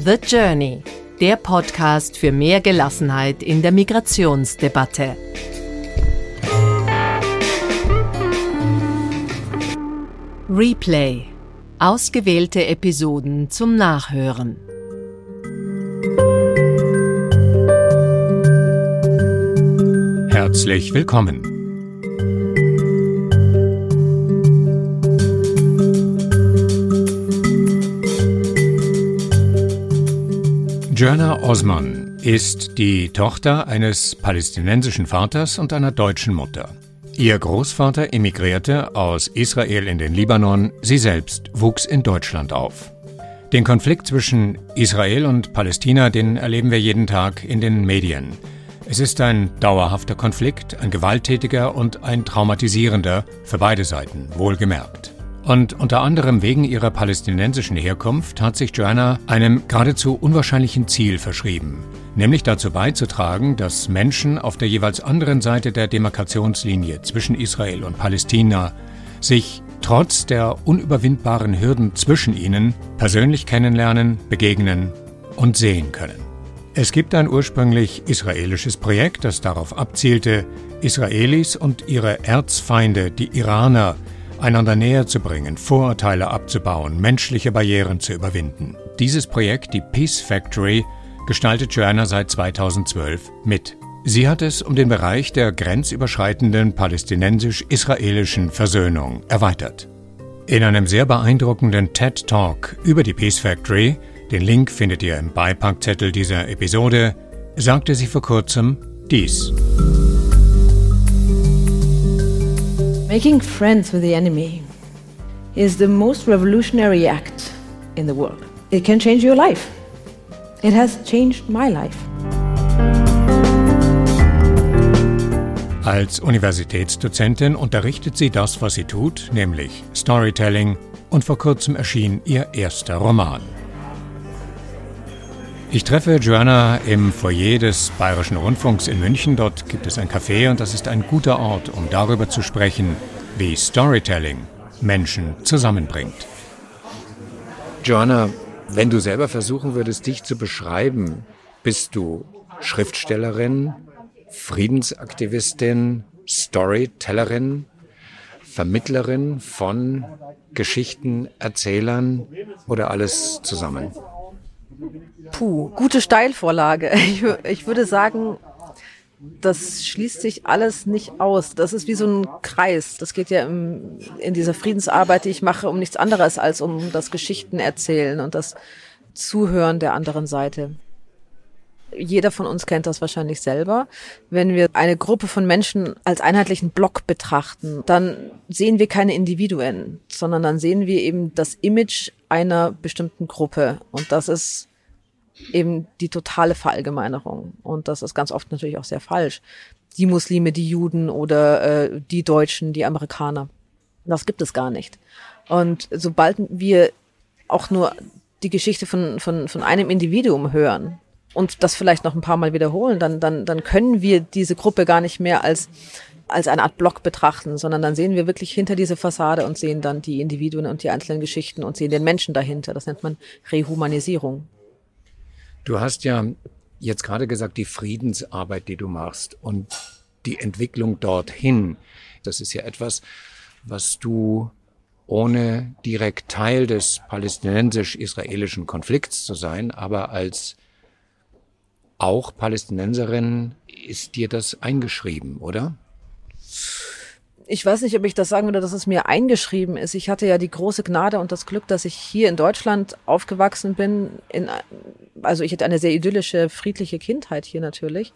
The Journey, der Podcast für mehr Gelassenheit in der Migrationsdebatte. Replay. Ausgewählte Episoden zum Nachhören. Herzlich willkommen. Jörna Osman ist die Tochter eines palästinensischen Vaters und einer deutschen Mutter. Ihr Großvater emigrierte aus Israel in den Libanon, sie selbst wuchs in Deutschland auf. Den Konflikt zwischen Israel und Palästina, den erleben wir jeden Tag in den Medien. Es ist ein dauerhafter Konflikt, ein gewalttätiger und ein traumatisierender, für beide Seiten, wohlgemerkt. Und unter anderem wegen ihrer palästinensischen Herkunft hat sich Joanna einem geradezu unwahrscheinlichen Ziel verschrieben, nämlich dazu beizutragen, dass Menschen auf der jeweils anderen Seite der Demarkationslinie zwischen Israel und Palästina sich trotz der unüberwindbaren Hürden zwischen ihnen persönlich kennenlernen, begegnen und sehen können. Es gibt ein ursprünglich israelisches Projekt, das darauf abzielte, Israelis und ihre Erzfeinde, die Iraner, einander näher zu bringen, Vorurteile abzubauen, menschliche Barrieren zu überwinden. Dieses Projekt, die Peace Factory, gestaltet Joanna seit 2012 mit. Sie hat es um den Bereich der grenzüberschreitenden palästinensisch-israelischen Versöhnung erweitert. In einem sehr beeindruckenden TED Talk über die Peace Factory, den Link findet ihr im Beipackzettel dieser Episode, sagte sie vor kurzem dies. Making friends with the enemy is the most revolutionary act in the world. It can change your life. It has changed my life. Als Universitätsdozentin unterrichtet sie das, was sie tut, nämlich Storytelling, und vor kurzem erschien ihr erster Roman. Ich treffe Joanna im Foyer des Bayerischen Rundfunks in München. Dort gibt es ein Café und das ist ein guter Ort, um darüber zu sprechen, wie Storytelling Menschen zusammenbringt. Joanna, wenn du selber versuchen würdest, dich zu beschreiben, bist du Schriftstellerin, Friedensaktivistin, Storytellerin, Vermittlerin von Geschichten, Erzählern oder alles zusammen? Puh, gute Steilvorlage. Ich, ich würde sagen, das schließt sich alles nicht aus. Das ist wie so ein Kreis. Das geht ja im, in dieser Friedensarbeit, die ich mache, um nichts anderes als um das Geschichten erzählen und das Zuhören der anderen Seite. Jeder von uns kennt das wahrscheinlich selber. Wenn wir eine Gruppe von Menschen als einheitlichen Block betrachten, dann sehen wir keine Individuen, sondern dann sehen wir eben das Image einer bestimmten Gruppe. Und das ist eben die totale Verallgemeinerung. Und das ist ganz oft natürlich auch sehr falsch. Die Muslime, die Juden oder äh, die Deutschen, die Amerikaner. Das gibt es gar nicht. Und sobald wir auch nur die Geschichte von, von, von einem Individuum hören und das vielleicht noch ein paar Mal wiederholen, dann, dann, dann können wir diese Gruppe gar nicht mehr als, als eine Art Block betrachten, sondern dann sehen wir wirklich hinter diese Fassade und sehen dann die Individuen und die einzelnen Geschichten und sehen den Menschen dahinter. Das nennt man Rehumanisierung. Du hast ja jetzt gerade gesagt, die Friedensarbeit, die du machst und die Entwicklung dorthin, das ist ja etwas, was du ohne direkt Teil des palästinensisch-israelischen Konflikts zu sein, aber als auch Palästinenserin ist dir das eingeschrieben, oder? Ich weiß nicht, ob ich das sagen würde, dass es mir eingeschrieben ist. Ich hatte ja die große Gnade und das Glück, dass ich hier in Deutschland aufgewachsen bin. In, also ich hatte eine sehr idyllische, friedliche Kindheit hier natürlich.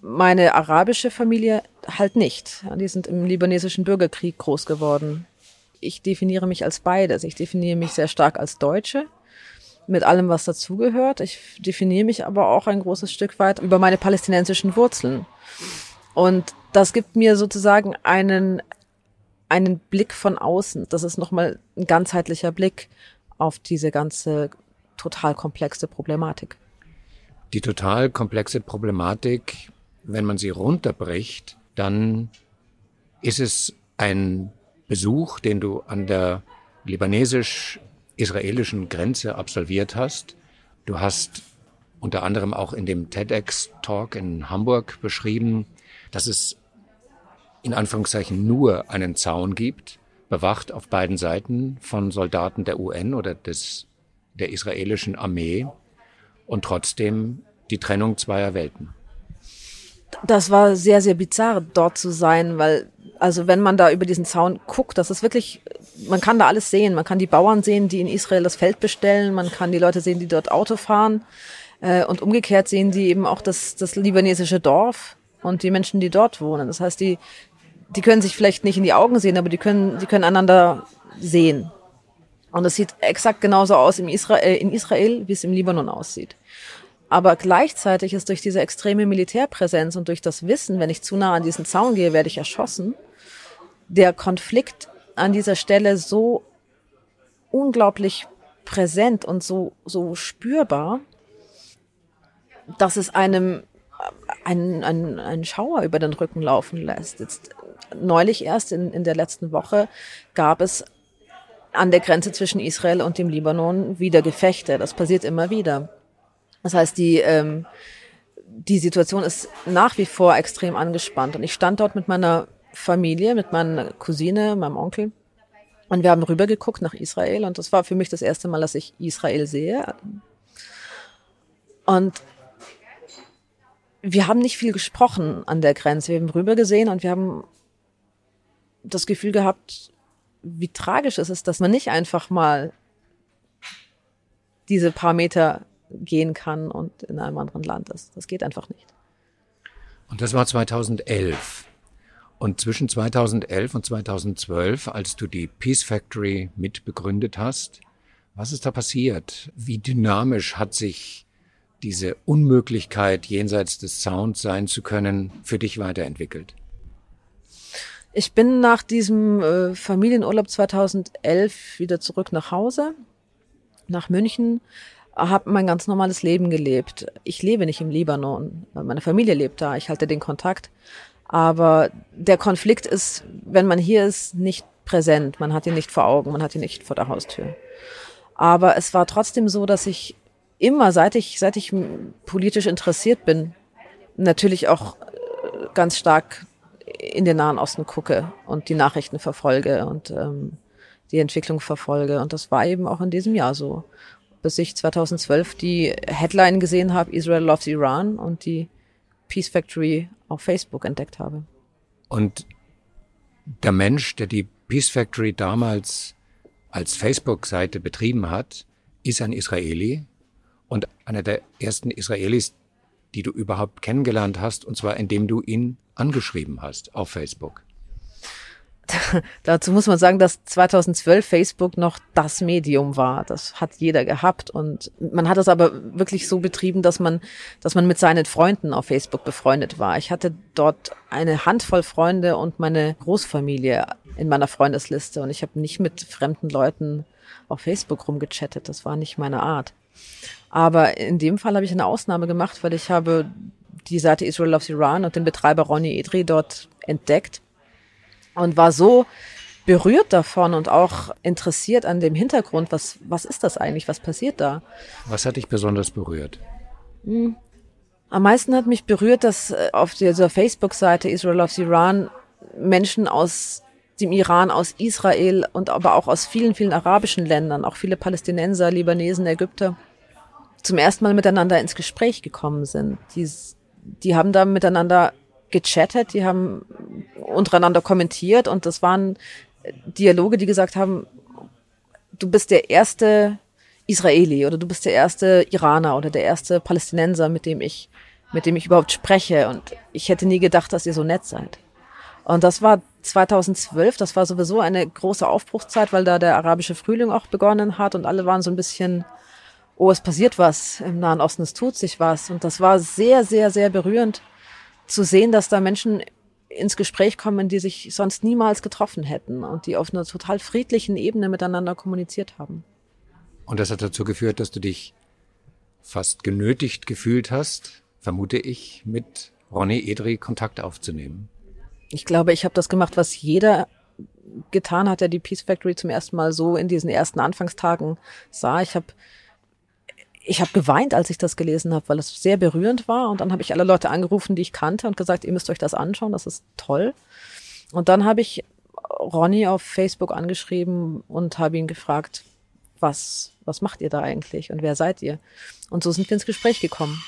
Meine arabische Familie halt nicht. Die sind im libanesischen Bürgerkrieg groß geworden. Ich definiere mich als beides. Ich definiere mich sehr stark als Deutsche mit allem, was dazugehört. Ich definiere mich aber auch ein großes Stück weit über meine palästinensischen Wurzeln. Und das gibt mir sozusagen einen, einen Blick von außen. Das ist nochmal ein ganzheitlicher Blick auf diese ganze total komplexe Problematik. Die total komplexe Problematik, wenn man sie runterbricht, dann ist es ein Besuch, den du an der libanesisch-israelischen Grenze absolviert hast Du hast unter anderem auch in dem TEDx-Talk in Hamburg beschrieben, dass es in Anführungszeichen nur einen Zaun gibt, bewacht auf beiden Seiten von Soldaten der UN oder des, der israelischen Armee und trotzdem die Trennung zweier Welten. Das war sehr, sehr bizarr, dort zu sein, weil, also wenn man da über diesen Zaun guckt, das ist wirklich, man kann da alles sehen. Man kann die Bauern sehen, die in Israel das Feld bestellen, man kann die Leute sehen, die dort Auto fahren. Äh, und umgekehrt sehen die eben auch das, das libanesische Dorf und die Menschen, die dort wohnen. Das heißt, die, die können sich vielleicht nicht in die Augen sehen, aber die können, die können einander sehen. Und es sieht exakt genauso aus im Israel, äh, in Israel, wie es im Libanon aussieht. Aber gleichzeitig ist durch diese extreme Militärpräsenz und durch das Wissen, wenn ich zu nah an diesen Zaun gehe, werde ich erschossen, der Konflikt an dieser Stelle so unglaublich präsent und so, so spürbar, dass es einem einen, einen, einen Schauer über den Rücken laufen lässt. Jetzt neulich erst in, in der letzten Woche gab es an der Grenze zwischen Israel und dem Libanon wieder Gefechte. Das passiert immer wieder. Das heißt, die, ähm, die Situation ist nach wie vor extrem angespannt. Und ich stand dort mit meiner Familie, mit meiner Cousine, meinem Onkel. Und wir haben rübergeguckt nach Israel. Und das war für mich das erste Mal, dass ich Israel sehe. Und wir haben nicht viel gesprochen an der Grenze. Wir haben rüber gesehen und wir haben das Gefühl gehabt, wie tragisch es ist, dass man nicht einfach mal diese paar Meter gehen kann und in einem anderen Land ist. Das geht einfach nicht. Und das war 2011. Und zwischen 2011 und 2012, als du die Peace Factory mitbegründet hast, was ist da passiert? Wie dynamisch hat sich diese Unmöglichkeit, jenseits des Sounds sein zu können, für dich weiterentwickelt? Ich bin nach diesem äh, Familienurlaub 2011 wieder zurück nach Hause, nach München, habe mein ganz normales Leben gelebt. Ich lebe nicht im Libanon, meine Familie lebt da, ich halte den Kontakt. Aber der Konflikt ist, wenn man hier ist, nicht präsent. Man hat ihn nicht vor Augen, man hat ihn nicht vor der Haustür. Aber es war trotzdem so, dass ich immer, seit ich, seit ich politisch interessiert bin, natürlich auch äh, ganz stark in den Nahen Osten gucke und die Nachrichten verfolge und ähm, die Entwicklung verfolge. Und das war eben auch in diesem Jahr so. Bis ich 2012 die Headline gesehen habe, Israel loves Iran und die Peace Factory auf Facebook entdeckt habe. Und der Mensch, der die Peace Factory damals als Facebook-Seite betrieben hat, ist ein Israeli, und einer der ersten Israelis, die du überhaupt kennengelernt hast, und zwar indem du ihn angeschrieben hast auf Facebook. Dazu muss man sagen, dass 2012 Facebook noch das Medium war. Das hat jeder gehabt und man hat es aber wirklich so betrieben, dass man, dass man mit seinen Freunden auf Facebook befreundet war. Ich hatte dort eine Handvoll Freunde und meine Großfamilie in meiner Freundesliste und ich habe nicht mit fremden Leuten auf Facebook rumgechattet. Das war nicht meine Art. Aber in dem Fall habe ich eine Ausnahme gemacht, weil ich habe die Seite Israel Loves Iran und den Betreiber Ronny Edri dort entdeckt und war so berührt davon und auch interessiert an dem Hintergrund, was, was ist das eigentlich, was passiert da? Was hat dich besonders berührt? Hm. Am meisten hat mich berührt, dass äh, auf dieser Facebook-Seite Israel Loves Iran Menschen aus dem Iran, aus Israel und aber auch aus vielen, vielen arabischen Ländern, auch viele Palästinenser, Libanesen, Ägypter, zum ersten Mal miteinander ins Gespräch gekommen sind. Die, die haben da miteinander gechattet, die haben untereinander kommentiert und das waren Dialoge, die gesagt haben, du bist der erste Israeli oder du bist der erste Iraner oder der erste Palästinenser, mit dem ich, mit dem ich überhaupt spreche und ich hätte nie gedacht, dass ihr so nett seid. Und das war 2012, das war sowieso eine große Aufbruchszeit, weil da der arabische Frühling auch begonnen hat und alle waren so ein bisschen oh, es passiert was im Nahen Osten, es tut sich was. Und das war sehr, sehr, sehr berührend zu sehen, dass da Menschen ins Gespräch kommen, die sich sonst niemals getroffen hätten und die auf einer total friedlichen Ebene miteinander kommuniziert haben. Und das hat dazu geführt, dass du dich fast genötigt gefühlt hast, vermute ich, mit Ronny Edri Kontakt aufzunehmen. Ich glaube, ich habe das gemacht, was jeder getan hat, der die Peace Factory zum ersten Mal so in diesen ersten Anfangstagen sah. Ich habe ich habe geweint, als ich das gelesen habe, weil es sehr berührend war. Und dann habe ich alle Leute angerufen, die ich kannte und gesagt, ihr müsst euch das anschauen, das ist toll. Und dann habe ich Ronny auf Facebook angeschrieben und habe ihn gefragt, was, was macht ihr da eigentlich und wer seid ihr? Und so sind wir ins Gespräch gekommen.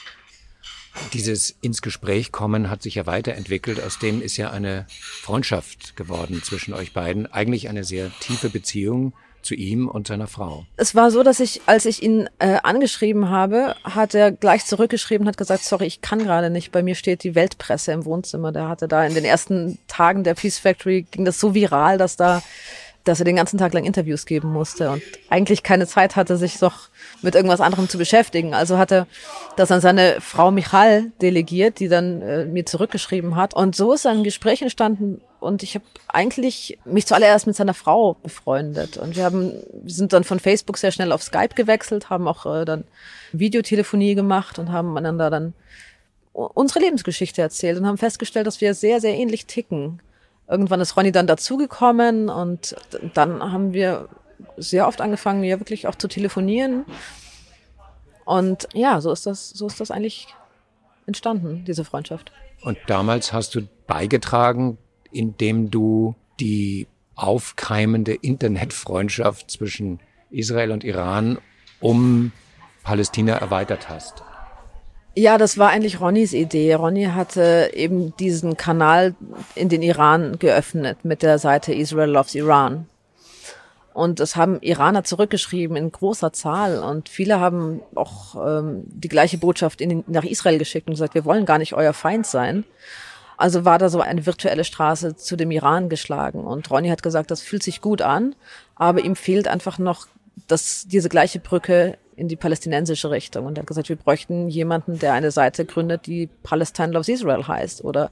Dieses ins Gespräch kommen hat sich ja weiterentwickelt. Aus dem ist ja eine Freundschaft geworden zwischen euch beiden. Eigentlich eine sehr tiefe Beziehung zu ihm und seiner Frau. Es war so, dass ich, als ich ihn äh, angeschrieben habe, hat er gleich zurückgeschrieben, hat gesagt, sorry, ich kann gerade nicht. Bei mir steht die Weltpresse im Wohnzimmer. Der hatte da in den ersten Tagen der Peace Factory ging das so viral, dass da dass er den ganzen Tag lang Interviews geben musste und eigentlich keine Zeit hatte, sich doch mit irgendwas anderem zu beschäftigen. Also hat er das an seine Frau Michal delegiert, die dann äh, mir zurückgeschrieben hat. Und so ist ein Gespräch entstanden und ich habe eigentlich mich zuallererst mit seiner Frau befreundet. Und wir haben sind dann von Facebook sehr schnell auf Skype gewechselt, haben auch äh, dann Videotelefonie gemacht und haben einander dann unsere Lebensgeschichte erzählt und haben festgestellt, dass wir sehr, sehr ähnlich ticken. Irgendwann ist Ronny dann dazugekommen und dann haben wir sehr oft angefangen, ja wirklich auch zu telefonieren. Und ja, so ist das, so ist das eigentlich entstanden, diese Freundschaft. Und damals hast du beigetragen, indem du die aufkeimende Internetfreundschaft zwischen Israel und Iran um Palästina erweitert hast. Ja, das war eigentlich Ronnys Idee. Ronny hatte eben diesen Kanal in den Iran geöffnet mit der Seite Israel Loves Iran. Und es haben Iraner zurückgeschrieben in großer Zahl. Und viele haben auch ähm, die gleiche Botschaft in, nach Israel geschickt und gesagt, wir wollen gar nicht euer Feind sein. Also war da so eine virtuelle Straße zu dem Iran geschlagen. Und Ronny hat gesagt, das fühlt sich gut an, aber ihm fehlt einfach noch das, diese gleiche Brücke in die palästinensische Richtung. Und er hat gesagt, wir bräuchten jemanden, der eine Seite gründet, die Palestine Loves Israel heißt oder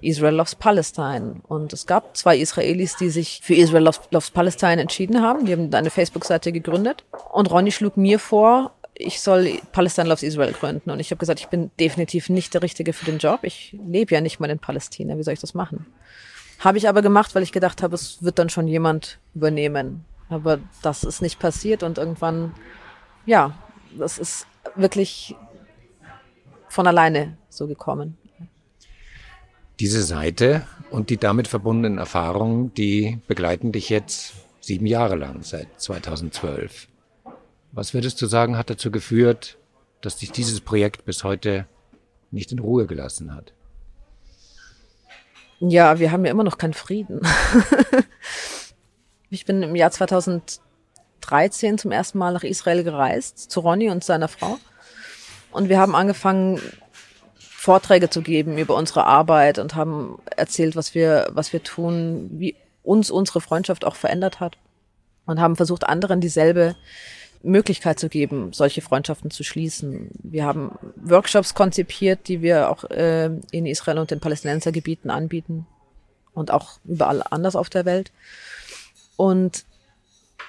Israel Loves Palestine. Und es gab zwei Israelis, die sich für Israel Loves, Loves Palestine entschieden haben. Die haben eine Facebook-Seite gegründet. Und Ronny schlug mir vor, ich soll Palestine Loves Israel gründen. Und ich habe gesagt, ich bin definitiv nicht der Richtige für den Job. Ich lebe ja nicht mal in Palästina. Wie soll ich das machen? Habe ich aber gemacht, weil ich gedacht habe, es wird dann schon jemand übernehmen. Aber das ist nicht passiert und irgendwann ja, das ist wirklich von alleine so gekommen. Diese Seite und die damit verbundenen Erfahrungen, die begleiten dich jetzt sieben Jahre lang, seit 2012. Was würdest du sagen, hat dazu geführt, dass dich dieses Projekt bis heute nicht in Ruhe gelassen hat? Ja, wir haben ja immer noch keinen Frieden. ich bin im Jahr 2000 13 zum ersten Mal nach Israel gereist, zu Ronny und seiner Frau. Und wir haben angefangen, Vorträge zu geben über unsere Arbeit und haben erzählt, was wir, was wir tun, wie uns unsere Freundschaft auch verändert hat. Und haben versucht, anderen dieselbe Möglichkeit zu geben, solche Freundschaften zu schließen. Wir haben Workshops konzipiert, die wir auch äh, in Israel und den Palästinensergebieten anbieten und auch überall anders auf der Welt. Und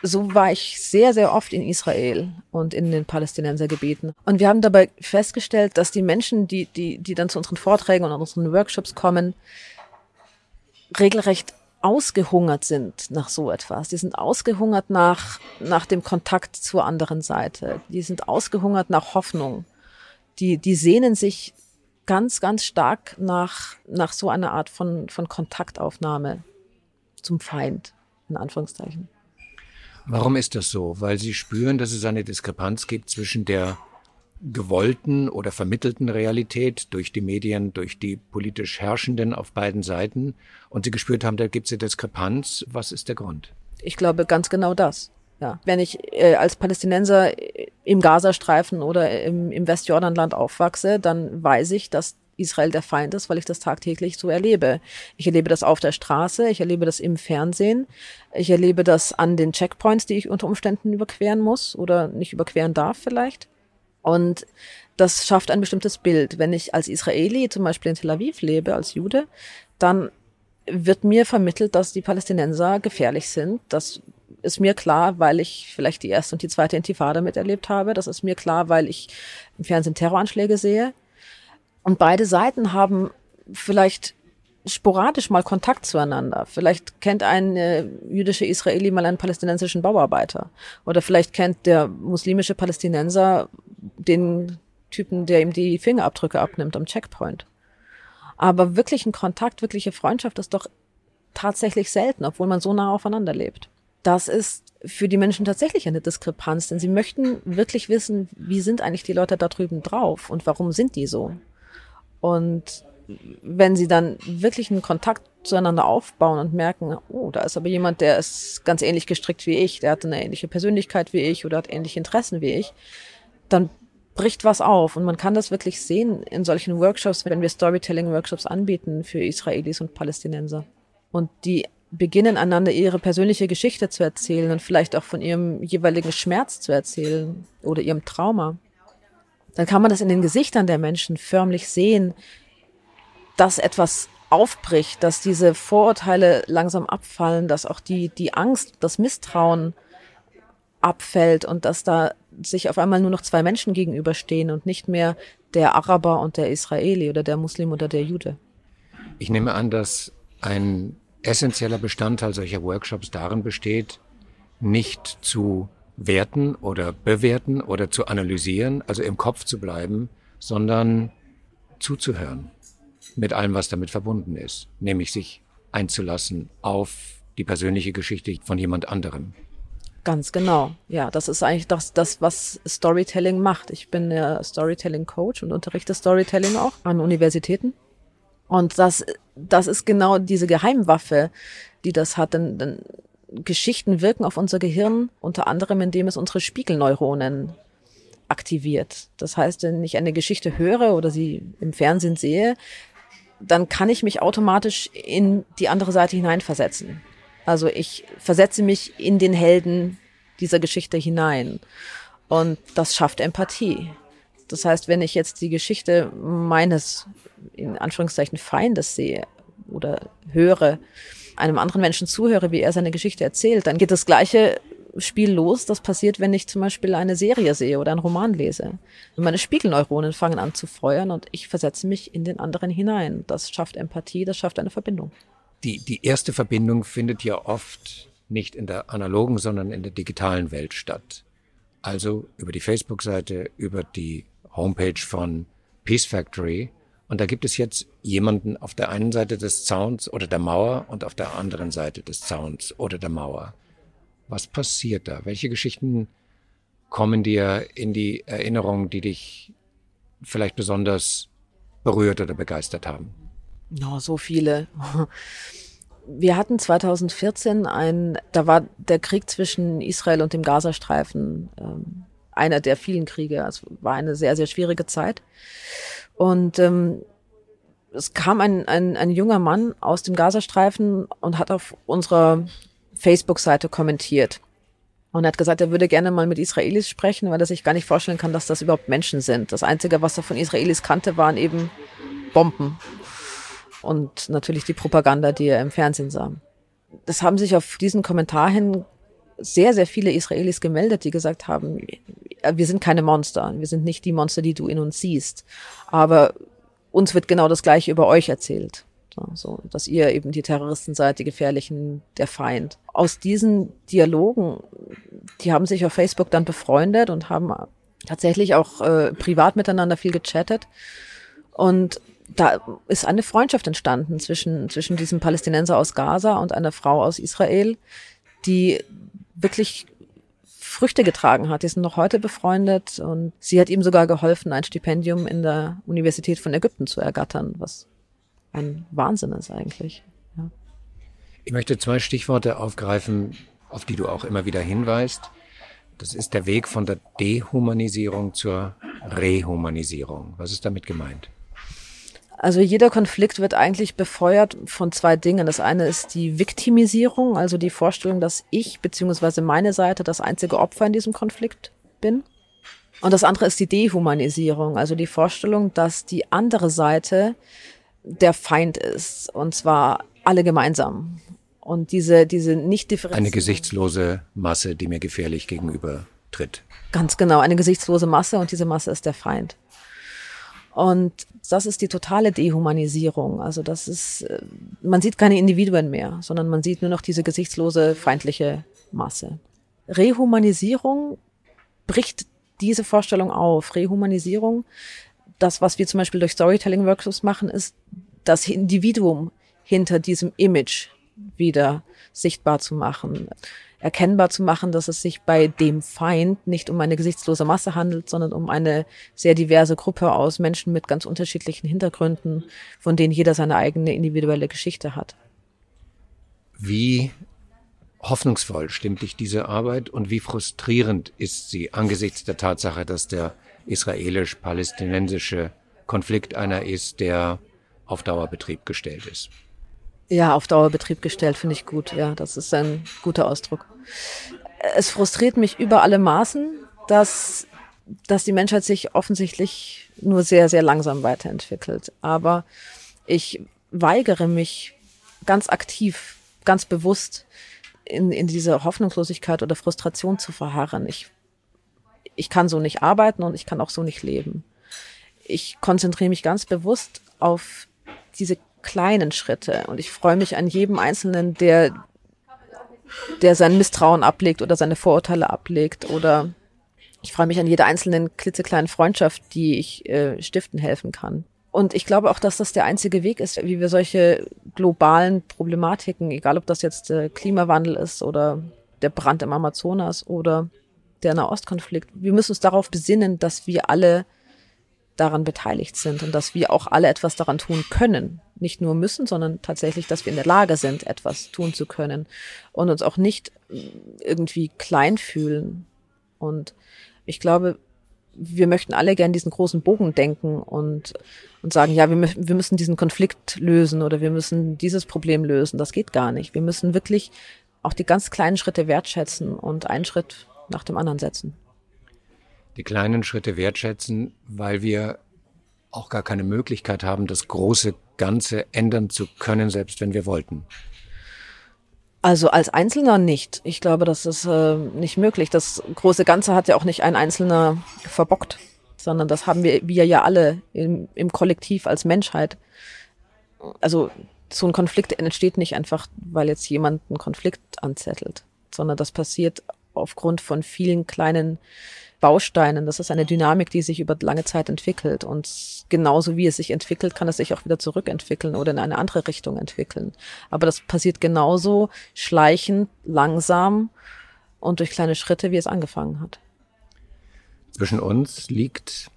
so war ich sehr, sehr oft in Israel und in den Palästinensergebieten. Und wir haben dabei festgestellt, dass die Menschen, die, die, die dann zu unseren Vorträgen und unseren Workshops kommen, regelrecht ausgehungert sind nach so etwas. Die sind ausgehungert nach, nach dem Kontakt zur anderen Seite. Die sind ausgehungert nach Hoffnung. Die, die sehnen sich ganz, ganz stark nach, nach so einer Art von, von Kontaktaufnahme zum Feind, in Anführungszeichen. Warum ist das so? Weil Sie spüren, dass es eine Diskrepanz gibt zwischen der gewollten oder vermittelten Realität durch die Medien, durch die politisch Herrschenden auf beiden Seiten und Sie gespürt haben, da gibt es eine Diskrepanz. Was ist der Grund? Ich glaube ganz genau das. Ja. Wenn ich äh, als Palästinenser im Gazastreifen oder im, im Westjordanland aufwachse, dann weiß ich, dass Israel der Feind ist, weil ich das tagtäglich so erlebe. Ich erlebe das auf der Straße, ich erlebe das im Fernsehen, ich erlebe das an den Checkpoints, die ich unter Umständen überqueren muss oder nicht überqueren darf vielleicht. Und das schafft ein bestimmtes Bild. Wenn ich als Israeli zum Beispiel in Tel Aviv lebe, als Jude, dann wird mir vermittelt, dass die Palästinenser gefährlich sind. Das ist mir klar, weil ich vielleicht die erste und die zweite Intifada miterlebt habe. Das ist mir klar, weil ich im Fernsehen Terroranschläge sehe. Und beide Seiten haben vielleicht sporadisch mal Kontakt zueinander. Vielleicht kennt ein jüdischer Israeli mal einen palästinensischen Bauarbeiter. Oder vielleicht kennt der muslimische Palästinenser den Typen, der ihm die Fingerabdrücke abnimmt am Checkpoint. Aber wirklich ein Kontakt, wirkliche Freundschaft ist doch tatsächlich selten, obwohl man so nah aufeinander lebt. Das ist für die Menschen tatsächlich eine Diskrepanz, denn sie möchten wirklich wissen, wie sind eigentlich die Leute da drüben drauf und warum sind die so? Und wenn sie dann wirklich einen Kontakt zueinander aufbauen und merken, oh, da ist aber jemand, der ist ganz ähnlich gestrickt wie ich, der hat eine ähnliche Persönlichkeit wie ich oder hat ähnliche Interessen wie ich, dann bricht was auf. Und man kann das wirklich sehen in solchen Workshops, wenn wir Storytelling-Workshops anbieten für Israelis und Palästinenser. Und die beginnen einander ihre persönliche Geschichte zu erzählen und vielleicht auch von ihrem jeweiligen Schmerz zu erzählen oder ihrem Trauma. Dann kann man das in den Gesichtern der Menschen förmlich sehen, dass etwas aufbricht, dass diese Vorurteile langsam abfallen, dass auch die, die Angst, das Misstrauen abfällt und dass da sich auf einmal nur noch zwei Menschen gegenüberstehen und nicht mehr der Araber und der Israeli oder der Muslim oder der Jude. Ich nehme an, dass ein essentieller Bestandteil solcher Workshops darin besteht, nicht zu werten oder bewerten oder zu analysieren, also im Kopf zu bleiben, sondern zuzuhören mit allem, was damit verbunden ist, nämlich sich einzulassen auf die persönliche Geschichte von jemand anderem. Ganz genau. Ja, das ist eigentlich das, das, was Storytelling macht. Ich bin ja Storytelling-Coach und unterrichte Storytelling auch an Universitäten. Und das, das ist genau diese Geheimwaffe, die das hat. Denn, denn Geschichten wirken auf unser Gehirn unter anderem, indem es unsere Spiegelneuronen aktiviert. Das heißt, wenn ich eine Geschichte höre oder sie im Fernsehen sehe, dann kann ich mich automatisch in die andere Seite hineinversetzen. Also ich versetze mich in den Helden dieser Geschichte hinein. Und das schafft Empathie. Das heißt, wenn ich jetzt die Geschichte meines, in Anführungszeichen, Feindes sehe oder höre, einem anderen Menschen zuhöre, wie er seine Geschichte erzählt, dann geht das gleiche Spiel los. Das passiert, wenn ich zum Beispiel eine Serie sehe oder einen Roman lese. meine Spiegelneuronen fangen an zu feuern und ich versetze mich in den anderen hinein. Das schafft Empathie, das schafft eine Verbindung die, die erste Verbindung findet ja oft nicht in der analogen, sondern in der digitalen Welt statt. Also über die Facebook-Seite, über die Homepage von Peace Factory. Und da gibt es jetzt jemanden auf der einen Seite des Zauns oder der Mauer und auf der anderen Seite des Zauns oder der Mauer. Was passiert da? Welche Geschichten kommen dir in die Erinnerung, die dich vielleicht besonders berührt oder begeistert haben? Ja, so viele. Wir hatten 2014 ein, da war der Krieg zwischen Israel und dem Gazastreifen ähm, einer der vielen Kriege. Es war eine sehr, sehr schwierige Zeit. Und ähm, es kam ein, ein, ein junger Mann aus dem Gazastreifen und hat auf unserer Facebook-Seite kommentiert. Und er hat gesagt, er würde gerne mal mit Israelis sprechen, weil er sich gar nicht vorstellen kann, dass das überhaupt Menschen sind. Das Einzige, was er von Israelis kannte, waren eben Bomben und natürlich die Propaganda, die er im Fernsehen sah. Das haben sich auf diesen Kommentar hin sehr, sehr viele Israelis gemeldet, die gesagt haben, wir sind keine Monster, wir sind nicht die Monster, die du in uns siehst, aber uns wird genau das Gleiche über euch erzählt. So, dass ihr eben die Terroristen seid, die Gefährlichen, der Feind. Aus diesen Dialogen, die haben sich auf Facebook dann befreundet und haben tatsächlich auch äh, privat miteinander viel gechattet. Und da ist eine Freundschaft entstanden zwischen, zwischen diesem Palästinenser aus Gaza und einer Frau aus Israel, die wirklich Früchte getragen hat. Die sind noch heute befreundet und sie hat ihm sogar geholfen, ein Stipendium in der Universität von Ägypten zu ergattern, was ein Wahnsinn ist eigentlich. Ja. Ich möchte zwei Stichworte aufgreifen, auf die du auch immer wieder hinweist. Das ist der Weg von der Dehumanisierung zur Rehumanisierung. Was ist damit gemeint? Also jeder Konflikt wird eigentlich befeuert von zwei Dingen. Das eine ist die Viktimisierung, also die Vorstellung, dass ich bzw. meine Seite das einzige Opfer in diesem Konflikt bin. Und das andere ist die Dehumanisierung, also die Vorstellung, dass die andere Seite der Feind ist. Und zwar alle gemeinsam. Und diese, diese nicht Eine gesichtslose Masse, die mir gefährlich gegenüber tritt. Ganz genau, eine gesichtslose Masse und diese Masse ist der Feind. Und das ist die totale Dehumanisierung. Also das ist, äh, man sieht keine Individuen mehr, sondern man sieht nur noch diese gesichtslose feindliche Masse. Rehumanisierung bricht diese Vorstellung auf. Rehumanisierung, das, was wir zum Beispiel durch Storytelling-Workshops machen, ist das Individuum hinter diesem Image wieder sichtbar zu machen, erkennbar zu machen, dass es sich bei dem Feind nicht um eine gesichtslose Masse handelt, sondern um eine sehr diverse Gruppe aus Menschen mit ganz unterschiedlichen Hintergründen, von denen jeder seine eigene individuelle Geschichte hat. Wie hoffnungsvoll stimmt dich diese Arbeit und wie frustrierend ist sie angesichts der Tatsache, dass der israelisch-palästinensische Konflikt einer ist, der auf Dauerbetrieb gestellt ist? Ja, auf Dauerbetrieb gestellt finde ich gut. Ja, das ist ein guter Ausdruck. Es frustriert mich über alle Maßen, dass, dass die Menschheit sich offensichtlich nur sehr, sehr langsam weiterentwickelt. Aber ich weigere mich ganz aktiv, ganz bewusst in, in diese Hoffnungslosigkeit oder Frustration zu verharren. Ich, ich kann so nicht arbeiten und ich kann auch so nicht leben. Ich konzentriere mich ganz bewusst auf diese kleinen Schritte und ich freue mich an jedem Einzelnen, der, der sein Misstrauen ablegt oder seine Vorurteile ablegt oder ich freue mich an jeder einzelnen klitzekleinen Freundschaft, die ich äh, stiften helfen kann. Und ich glaube auch, dass das der einzige Weg ist, wie wir solche globalen Problematiken, egal ob das jetzt der Klimawandel ist oder der Brand im Amazonas oder der Nahostkonflikt, wir müssen uns darauf besinnen, dass wir alle daran beteiligt sind und dass wir auch alle etwas daran tun können. Nicht nur müssen, sondern tatsächlich, dass wir in der Lage sind, etwas tun zu können und uns auch nicht irgendwie klein fühlen. Und ich glaube, wir möchten alle gern diesen großen Bogen denken und, und sagen, ja, wir, wir müssen diesen Konflikt lösen oder wir müssen dieses Problem lösen. Das geht gar nicht. Wir müssen wirklich auch die ganz kleinen Schritte wertschätzen und einen Schritt nach dem anderen setzen. Die kleinen Schritte wertschätzen, weil wir auch gar keine Möglichkeit haben, das große Ganze ändern zu können, selbst wenn wir wollten. Also als Einzelner nicht. Ich glaube, das ist äh, nicht möglich. Das große Ganze hat ja auch nicht ein Einzelner verbockt, sondern das haben wir, wir ja alle im, im Kollektiv als Menschheit. Also so ein Konflikt entsteht nicht einfach, weil jetzt jemand einen Konflikt anzettelt, sondern das passiert aufgrund von vielen kleinen Bausteinen. Das ist eine Dynamik, die sich über lange Zeit entwickelt. Und genauso wie es sich entwickelt, kann es sich auch wieder zurückentwickeln oder in eine andere Richtung entwickeln. Aber das passiert genauso schleichend, langsam und durch kleine Schritte, wie es angefangen hat. Zwischen uns liegt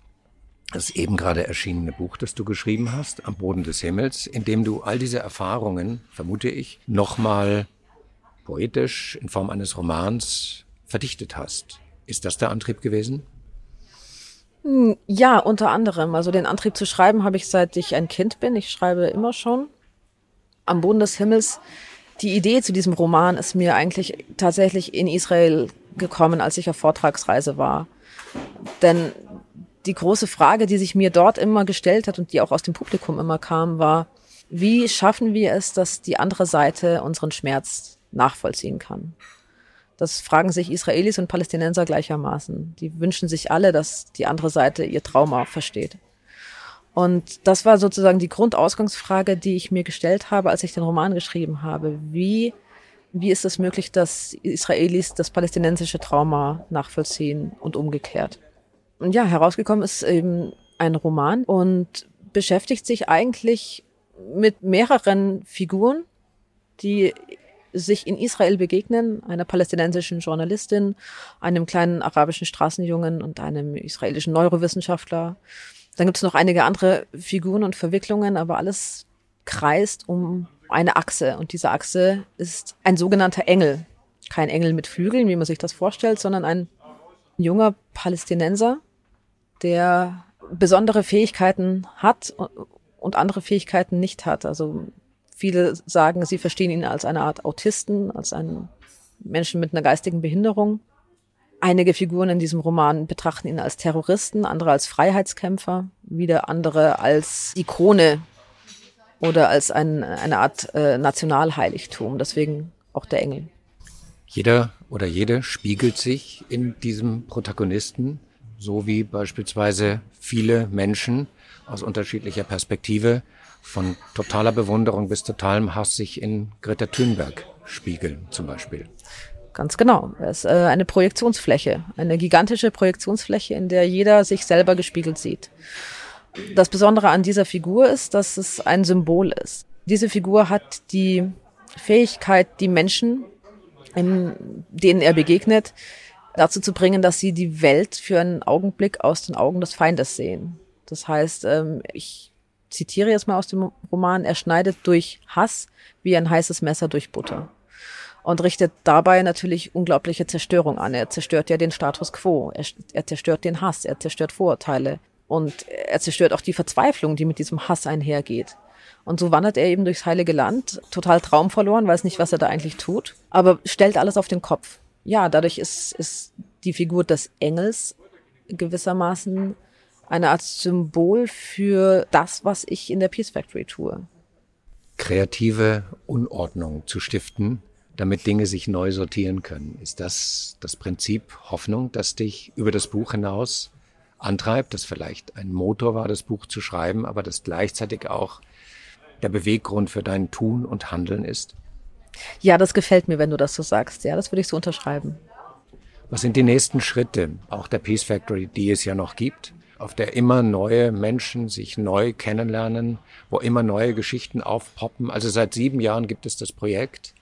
das eben gerade erschienene Buch, das du geschrieben hast, Am Boden des Himmels, in dem du all diese Erfahrungen, vermute ich, nochmal poetisch in Form eines Romans verdichtet hast. Ist das der Antrieb gewesen? Hm, ja, unter anderem. Also den Antrieb zu schreiben habe ich seit ich ein Kind bin. Ich schreibe immer schon. Am Boden des Himmels. Die Idee zu diesem Roman ist mir eigentlich tatsächlich in Israel gekommen, als ich auf Vortragsreise war. Denn die große Frage, die sich mir dort immer gestellt hat und die auch aus dem Publikum immer kam, war, wie schaffen wir es, dass die andere Seite unseren Schmerz nachvollziehen kann? Das fragen sich Israelis und Palästinenser gleichermaßen. Die wünschen sich alle, dass die andere Seite ihr Trauma versteht. Und das war sozusagen die Grundausgangsfrage, die ich mir gestellt habe, als ich den Roman geschrieben habe. Wie, wie ist es möglich, dass Israelis das palästinensische Trauma nachvollziehen und umgekehrt? Und ja, herausgekommen ist eben ein Roman und beschäftigt sich eigentlich mit mehreren Figuren, die sich in Israel begegnen, einer palästinensischen Journalistin, einem kleinen arabischen Straßenjungen und einem israelischen Neurowissenschaftler. Dann gibt es noch einige andere Figuren und Verwicklungen, aber alles kreist um eine Achse. Und diese Achse ist ein sogenannter Engel. Kein Engel mit Flügeln, wie man sich das vorstellt, sondern ein junger Palästinenser, der besondere Fähigkeiten hat und andere Fähigkeiten nicht hat. Also Viele sagen, sie verstehen ihn als eine Art Autisten, als einen Menschen mit einer geistigen Behinderung. Einige Figuren in diesem Roman betrachten ihn als Terroristen, andere als Freiheitskämpfer, wieder andere als Ikone oder als ein, eine Art äh, Nationalheiligtum. Deswegen auch der Engel. Jeder oder jede spiegelt sich in diesem Protagonisten, so wie beispielsweise viele Menschen aus unterschiedlicher Perspektive von totaler Bewunderung bis totalem Hass sich in Greta Thunberg spiegeln, zum Beispiel. Ganz genau. Es ist äh, eine Projektionsfläche, eine gigantische Projektionsfläche, in der jeder sich selber gespiegelt sieht. Das Besondere an dieser Figur ist, dass es ein Symbol ist. Diese Figur hat die Fähigkeit, die Menschen, denen er begegnet, dazu zu bringen, dass sie die Welt für einen Augenblick aus den Augen des Feindes sehen. Das heißt, ähm, ich zitiere jetzt mal aus dem Roman, er schneidet durch Hass wie ein heißes Messer durch Butter und richtet dabei natürlich unglaubliche Zerstörung an. Er zerstört ja den Status quo, er, er zerstört den Hass, er zerstört Vorurteile und er zerstört auch die Verzweiflung, die mit diesem Hass einhergeht. Und so wandert er eben durchs heilige Land, total traumverloren, weiß nicht, was er da eigentlich tut, aber stellt alles auf den Kopf. Ja, dadurch ist, ist die Figur des Engels gewissermaßen eine Art Symbol für das, was ich in der Peace Factory tue. Kreative Unordnung zu stiften, damit Dinge sich neu sortieren können. Ist das das Prinzip Hoffnung, das dich über das Buch hinaus antreibt, das vielleicht ein Motor war, das Buch zu schreiben, aber das gleichzeitig auch der Beweggrund für dein Tun und Handeln ist? Ja, das gefällt mir, wenn du das so sagst. Ja, das würde ich so unterschreiben. Was sind die nächsten Schritte, auch der Peace Factory, die es ja noch gibt, auf der immer neue Menschen sich neu kennenlernen, wo immer neue Geschichten aufpoppen? Also seit sieben Jahren gibt es das Projekt.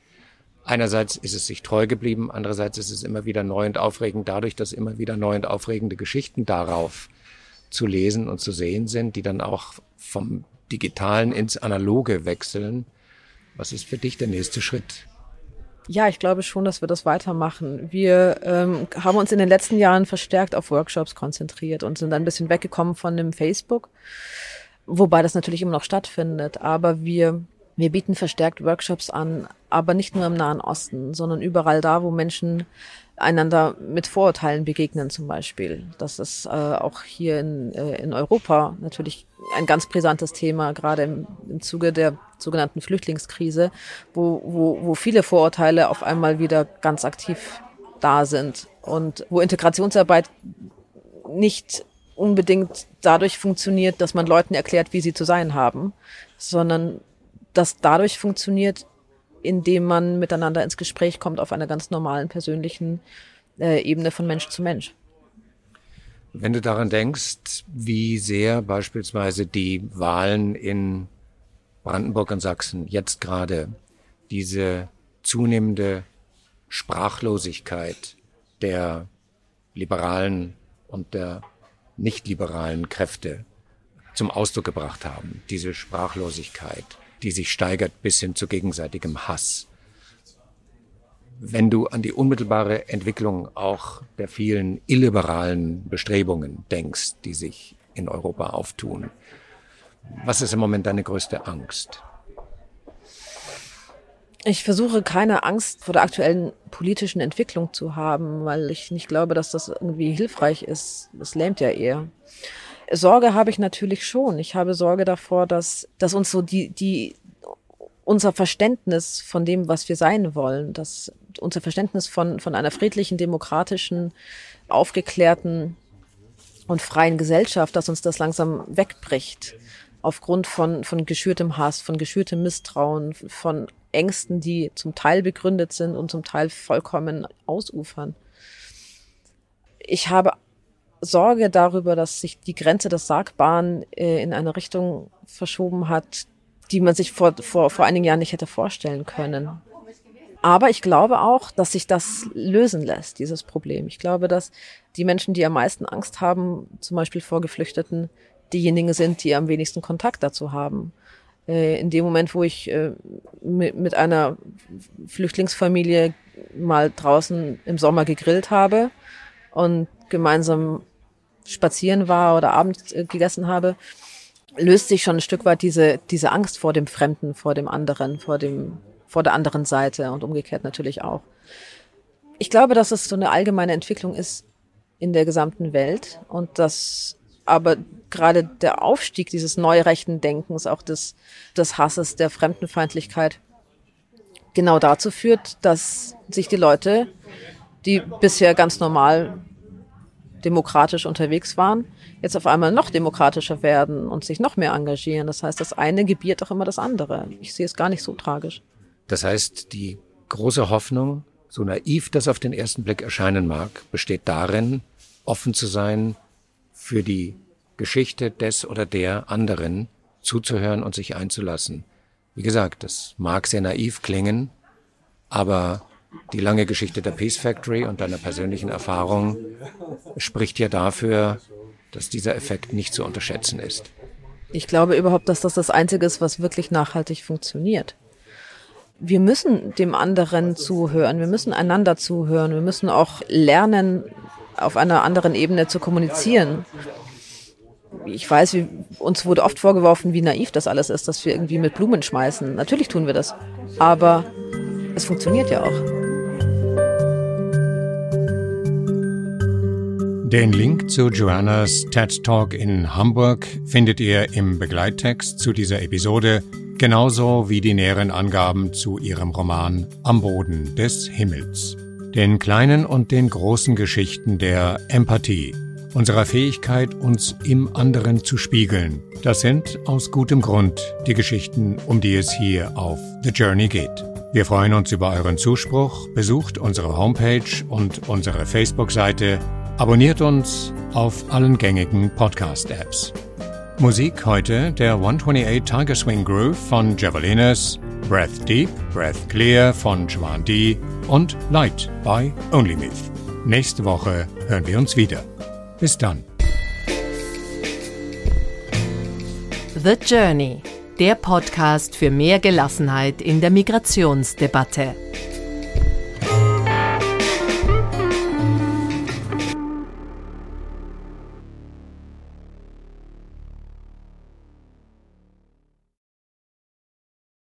Einerseits ist es sich treu geblieben, andererseits ist es immer wieder neu und aufregend dadurch, dass immer wieder neu und aufregende Geschichten darauf zu lesen und zu sehen sind, die dann auch vom Digitalen ins Analoge wechseln. Was ist für dich der nächste Schritt? Ja, ich glaube schon, dass wir das weitermachen. Wir ähm, haben uns in den letzten Jahren verstärkt auf Workshops konzentriert und sind ein bisschen weggekommen von dem Facebook, wobei das natürlich immer noch stattfindet. Aber wir wir bieten verstärkt Workshops an, aber nicht nur im Nahen Osten, sondern überall da, wo Menschen einander mit Vorurteilen begegnen zum Beispiel. Das ist äh, auch hier in, äh, in Europa natürlich ein ganz brisantes Thema, gerade im, im Zuge der sogenannten Flüchtlingskrise, wo, wo, wo viele Vorurteile auf einmal wieder ganz aktiv da sind und wo Integrationsarbeit nicht unbedingt dadurch funktioniert, dass man Leuten erklärt, wie sie zu sein haben, sondern das dadurch funktioniert, indem man miteinander ins Gespräch kommt auf einer ganz normalen persönlichen äh, Ebene von Mensch zu Mensch. Wenn du daran denkst, wie sehr beispielsweise die Wahlen in Brandenburg und Sachsen jetzt gerade diese zunehmende Sprachlosigkeit der liberalen und der nicht liberalen Kräfte zum Ausdruck gebracht haben, diese Sprachlosigkeit, die sich steigert bis hin zu gegenseitigem Hass. Wenn du an die unmittelbare Entwicklung auch der vielen illiberalen Bestrebungen denkst, die sich in Europa auftun, was ist im Moment deine größte Angst? Ich versuche keine Angst vor der aktuellen politischen Entwicklung zu haben, weil ich nicht glaube, dass das irgendwie hilfreich ist. Das lähmt ja eher. Sorge habe ich natürlich schon. Ich habe Sorge davor, dass, dass uns so die, die, unser Verständnis von dem, was wir sein wollen, dass unser Verständnis von, von einer friedlichen, demokratischen, aufgeklärten und freien Gesellschaft, dass uns das langsam wegbricht. Aufgrund von, von geschürtem Hass, von geschürtem Misstrauen, von Ängsten, die zum Teil begründet sind und zum Teil vollkommen ausufern. Ich habe Sorge darüber, dass sich die Grenze des Sagbaren äh, in eine Richtung verschoben hat, die man sich vor, vor, vor einigen Jahren nicht hätte vorstellen können. Aber ich glaube auch, dass sich das lösen lässt, dieses Problem. Ich glaube, dass die Menschen, die am meisten Angst haben, zum Beispiel vor Geflüchteten, diejenigen sind, die am wenigsten Kontakt dazu haben. Äh, in dem Moment, wo ich äh, mit einer Flüchtlingsfamilie mal draußen im Sommer gegrillt habe und gemeinsam spazieren war oder Abend äh, gegessen habe, löst sich schon ein Stück weit diese, diese Angst vor dem Fremden, vor dem anderen, vor dem, vor der anderen Seite und umgekehrt natürlich auch. Ich glaube, dass es so eine allgemeine Entwicklung ist in der gesamten Welt und dass aber gerade der Aufstieg dieses neurechten Denkens, auch des, des Hasses, der Fremdenfeindlichkeit, genau dazu führt, dass sich die Leute, die bisher ganz normal demokratisch unterwegs waren, jetzt auf einmal noch demokratischer werden und sich noch mehr engagieren. Das heißt, das eine gebiert auch immer das andere. Ich sehe es gar nicht so tragisch. Das heißt, die große Hoffnung so naiv das auf den ersten Blick erscheinen mag, besteht darin, offen zu sein für die Geschichte des oder der anderen, zuzuhören und sich einzulassen. Wie gesagt, das mag sehr naiv klingen, aber die lange Geschichte der Peace Factory und deiner persönlichen Erfahrung spricht ja dafür, dass dieser Effekt nicht zu unterschätzen ist. Ich glaube überhaupt, dass das das Einzige ist, was wirklich nachhaltig funktioniert wir müssen dem anderen zuhören, wir müssen einander zuhören, wir müssen auch lernen, auf einer anderen Ebene zu kommunizieren. Ich weiß, wie, uns wurde oft vorgeworfen, wie naiv das alles ist, dass wir irgendwie mit Blumen schmeißen. Natürlich tun wir das. Aber es funktioniert ja auch. Den Link zu Joannas TED Talk in Hamburg findet ihr im Begleittext zu dieser Episode genauso wie die näheren Angaben zu ihrem Roman Am Boden des Himmels. Den kleinen und den großen Geschichten der Empathie, unserer Fähigkeit, uns im anderen zu spiegeln. Das sind aus gutem Grund die Geschichten, um die es hier auf The Journey geht. Wir freuen uns über euren Zuspruch, besucht unsere Homepage und unsere Facebook-Seite, abonniert uns auf allen gängigen Podcast-Apps. Musik heute der 128 Tiger Swing Groove von Javelinas, Breath Deep, Breath Clear von Joan D. und Light by Only Myth. Nächste Woche hören wir uns wieder. Bis dann. The Journey, der Podcast für mehr Gelassenheit in der Migrationsdebatte.